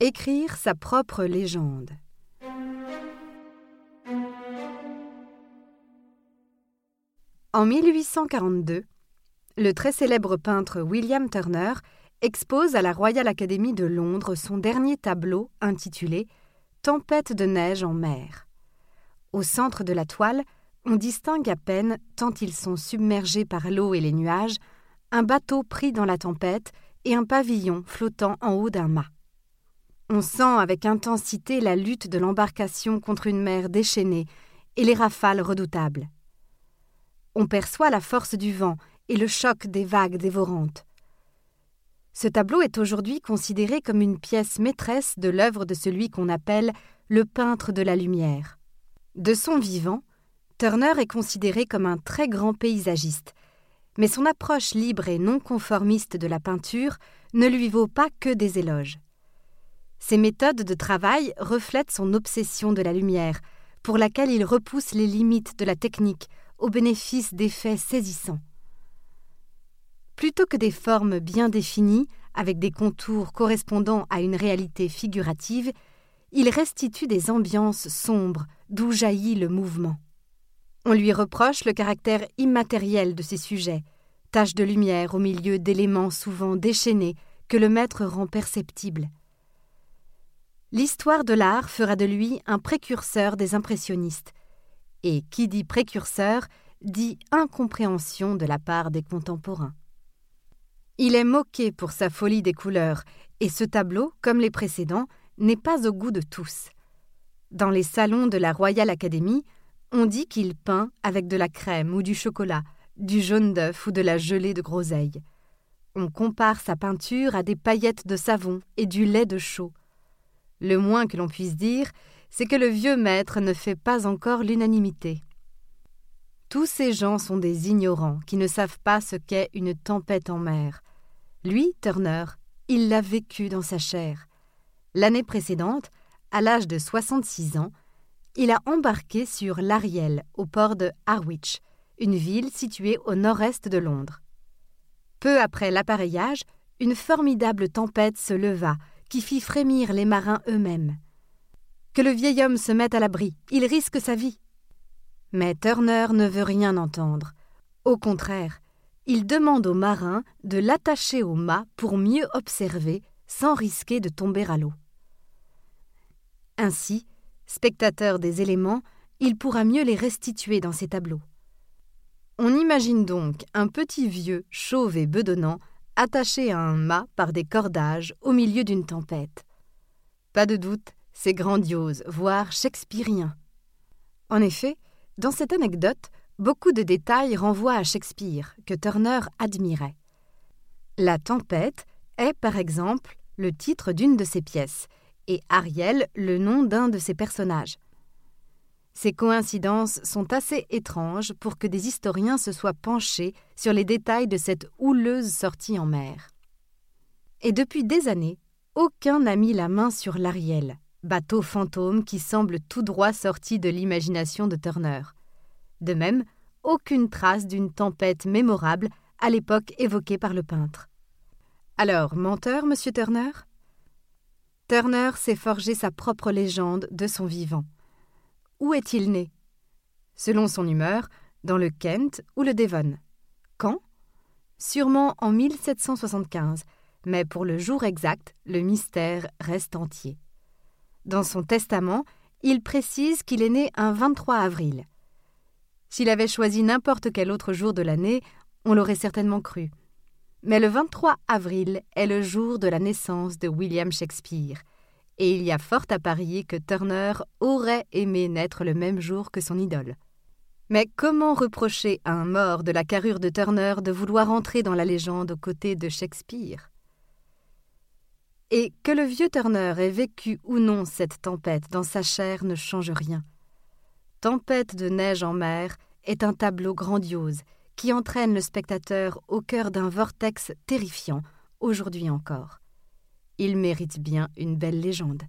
Écrire sa propre légende. En 1842, le très célèbre peintre William Turner expose à la Royal Academy de Londres son dernier tableau intitulé Tempête de neige en mer. Au centre de la toile, on distingue à peine, tant ils sont submergés par l'eau et les nuages, un bateau pris dans la tempête et un pavillon flottant en haut d'un mât. On sent avec intensité la lutte de l'embarcation contre une mer déchaînée et les rafales redoutables. On perçoit la force du vent et le choc des vagues dévorantes. Ce tableau est aujourd'hui considéré comme une pièce maîtresse de l'œuvre de celui qu'on appelle le peintre de la lumière. De son vivant, Turner est considéré comme un très grand paysagiste, mais son approche libre et non conformiste de la peinture ne lui vaut pas que des éloges. Ses méthodes de travail reflètent son obsession de la lumière, pour laquelle il repousse les limites de la technique au bénéfice d'effets saisissants. Plutôt que des formes bien définies, avec des contours correspondant à une réalité figurative, il restitue des ambiances sombres d'où jaillit le mouvement. On lui reproche le caractère immatériel de ses sujets, taches de lumière au milieu d'éléments souvent déchaînés que le maître rend perceptibles. L'histoire de l'art fera de lui un précurseur des impressionnistes. Et qui dit précurseur dit incompréhension de la part des contemporains. Il est moqué pour sa folie des couleurs, et ce tableau, comme les précédents, n'est pas au goût de tous. Dans les salons de la Royal Academy, on dit qu'il peint avec de la crème ou du chocolat, du jaune d'œuf ou de la gelée de groseille. On compare sa peinture à des paillettes de savon et du lait de chaux. Le moins que l'on puisse dire, c'est que le vieux maître ne fait pas encore l'unanimité. Tous ces gens sont des ignorants qui ne savent pas ce qu'est une tempête en mer. Lui, Turner, il l'a vécu dans sa chair. L'année précédente, à l'âge de 66 ans, il a embarqué sur l'Ariel au port de Harwich, une ville située au nord-est de Londres. Peu après l'appareillage, une formidable tempête se leva qui fit frémir les marins eux-mêmes. Que le vieil homme se mette à l'abri, il risque sa vie. Mais Turner ne veut rien entendre. Au contraire, il demande aux marins de l'attacher au mât pour mieux observer sans risquer de tomber à l'eau. Ainsi, spectateur des éléments, il pourra mieux les restituer dans ses tableaux. On imagine donc un petit vieux chauve et bedonnant attaché à un mât par des cordages au milieu d'une tempête. Pas de doute, c'est grandiose, voire shakespearien. En effet, dans cette anecdote, beaucoup de détails renvoient à Shakespeare, que Turner admirait. La tempête est, par exemple, le titre d'une de ses pièces, et Ariel le nom d'un de ses personnages. Ces coïncidences sont assez étranges pour que des historiens se soient penchés sur les détails de cette houleuse sortie en mer. Et depuis des années, aucun n'a mis la main sur l'Ariel, bateau fantôme qui semble tout droit sorti de l'imagination de Turner. De même, aucune trace d'une tempête mémorable à l'époque évoquée par le peintre. Alors, menteur, monsieur Turner? Turner s'est forgé sa propre légende de son vivant. Où est-il né? Selon son humeur, dans le Kent ou le Devon. Quand? Sûrement en 1775, mais pour le jour exact, le mystère reste entier. Dans son testament, il précise qu'il est né un 23 avril. S'il avait choisi n'importe quel autre jour de l'année, on l'aurait certainement cru. Mais le 23 avril est le jour de la naissance de William Shakespeare, et il y a fort à parier que Turner aurait aimé naître le même jour que son idole. Mais comment reprocher à un mort de la carrure de Turner de vouloir entrer dans la légende aux côtés de Shakespeare? Et que le vieux Turner ait vécu ou non cette tempête dans sa chair ne change rien. Tempête de neige en mer est un tableau grandiose qui entraîne le spectateur au cœur d'un vortex terrifiant, aujourd'hui encore. Il mérite bien une belle légende.